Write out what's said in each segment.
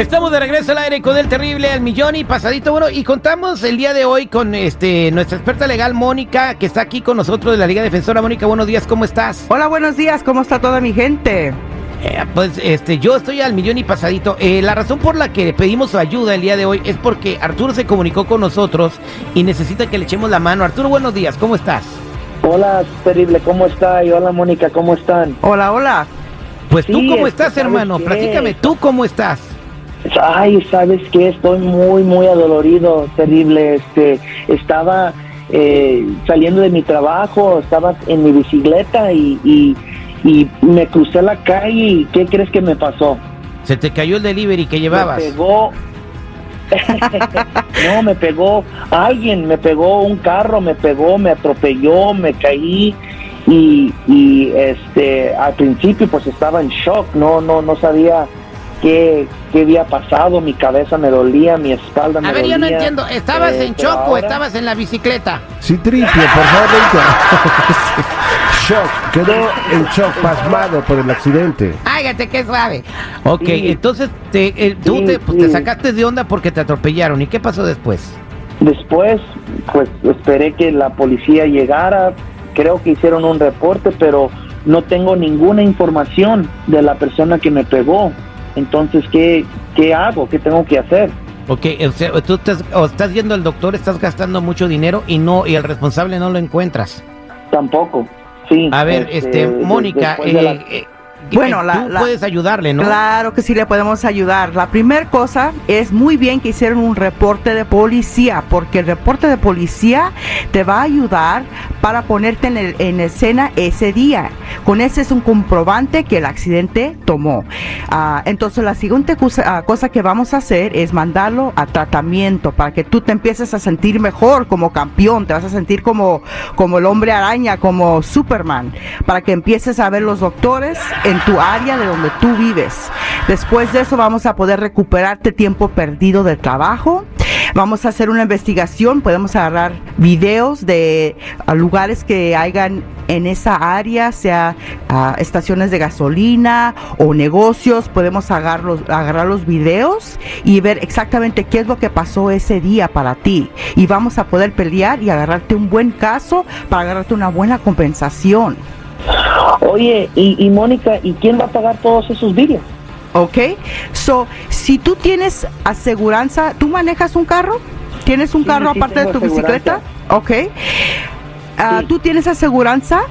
Estamos de regreso al aire con el terrible al millón y pasadito. Bueno, y contamos el día de hoy con este nuestra experta legal Mónica, que está aquí con nosotros de la Liga Defensora. Mónica, buenos días, ¿cómo estás? Hola, buenos días, ¿cómo está toda mi gente? Eh, pues este, yo estoy al millón y pasadito. Eh, la razón por la que pedimos su ayuda el día de hoy es porque Arturo se comunicó con nosotros y necesita que le echemos la mano. Arturo, buenos días, ¿cómo estás? Hola, terrible, ¿cómo está? Y hola, Mónica, ¿cómo están? Hola, hola. Pues tú, Sí, ¿cómo es que estás, ¿sabes hermano? Platícame, ¿tú cómo estás? Ay, ¿sabes qué? Estoy muy, muy adolorido, terrible. Este, estaba eh, saliendo de mi trabajo, estaba en mi bicicleta y, y, y me crucé la calle y ¿qué crees que me pasó? Se te cayó el delivery que llevabas. Me pegó. no, me pegó alguien, me pegó un carro, me pegó, me atropelló, me caí y, y este al principio pues estaba en shock, no no no sabía qué, qué había pasado, mi cabeza me dolía, mi espalda me A ver, dolía. yo no entiendo, ¿estabas Eh, en choco o ahora- estabas en la bicicleta? Sí, tripio, por favor, shock, quedó en shock, pasmado por el accidente. Hágate, qué suave. Ok, Sí. entonces te, eh, tú Sí, te, pues, te sí. sacaste de onda porque te atropellaron. ¿Y qué pasó después? Después, pues esperé que la policía llegara, creo que hicieron un reporte, pero no tengo ninguna información de la persona que me pegó. Entonces, ¿qué, qué hago? ¿Qué tengo que hacer? Ok, o sea, tú estás, o estás yendo al doctor, estás gastando mucho dinero y no y el responsable no lo encuentras. Tampoco. Sí. A ver, este, des- Mónica, después de la- eh, eh, Bueno, eh, la- tú la- puedes ayudarle, ¿no? Claro que sí le podemos ayudar. La primera cosa es muy bien que hicieron un reporte de policía, porque el reporte de policía te va a ayudar para ponerte en, el- en escena ese día. Con ese es un comprobante que el accidente tomó. Ah, entonces la siguiente cosa, ah, cosa que vamos a hacer es mandarlo a tratamiento para que tú te empieces a sentir mejor como campeón, te vas a sentir como, como el hombre araña, como Superman, para que empieces a ver los doctores en tu área de donde tú vives. Después de eso vamos a poder recuperarte tiempo perdido de trabajo. Vamos a hacer una investigación, podemos agarrar videos de lugares que hayan en esa área, sea estaciones de gasolina o negocios, podemos agarrar los, agarrar los videos y ver exactamente qué es lo que pasó ese día para ti. Y vamos a poder pelear y agarrarte un buen caso para agarrarte una buena compensación. Oye, y, y Mónica, ¿y quién va a pagar todos esos vídeos? ¿Ok? So, si tú tienes aseguranza, ¿tú manejas un carro? ¿Tienes un Sí, carro sí aparte de tu bicicleta? Ok. Sí. ¿Tú tienes aseguranza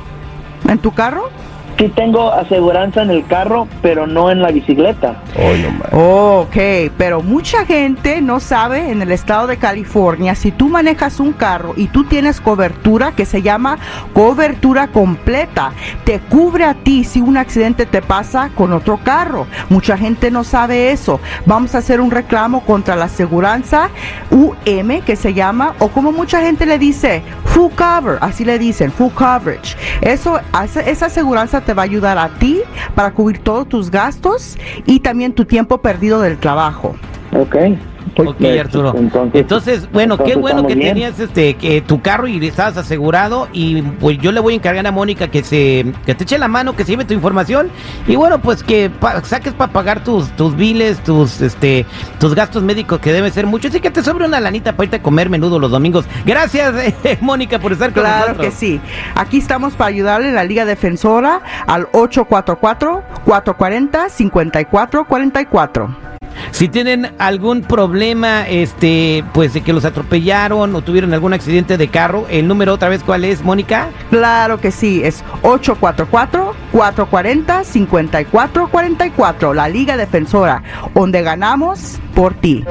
en tu carro? Sí tengo aseguranza en el carro, pero no en la bicicleta. No más. Ok, pero mucha gente no sabe en el estado de California, si tú manejas un carro y tú tienes cobertura que se llama cobertura completa, te cubre a ti si un accidente te pasa con otro carro. Mucha gente no sabe eso. Vamos a hacer un reclamo contra la aseguranza UM que se llama, o como mucha gente le dice, full cover, así le dicen, full coverage. Eso, esa aseguranza te va a ayudar a ti para cubrir todos tus gastos y también tu tiempo perdido del trabajo. Ok. Ok, Pues, Arturo. Entonces, Entonces, bueno, qué bueno que bien. tenías este que tu carro y estabas asegurado y pues yo le voy a encargar a Mónica que se que te eche la mano, que se lleve tu información y bueno, pues que pa- saques para pagar tus tus biles, tus este tus gastos médicos que deben ser muchos y que te sobre una lanita para irte a comer menudo los domingos. Gracias, eh, Mónica, por estar con Claro nosotros. que sí. Aquí estamos para ayudarle en la Liga Defensora al 844-440-5444. Si tienen algún problema, este, pues de que los atropellaron o tuvieron algún accidente de carro, el número otra vez, ¿cuál es, Mónica? Claro que sí, es 844-440-5444. La Liga Defensora, donde ganamos por ti.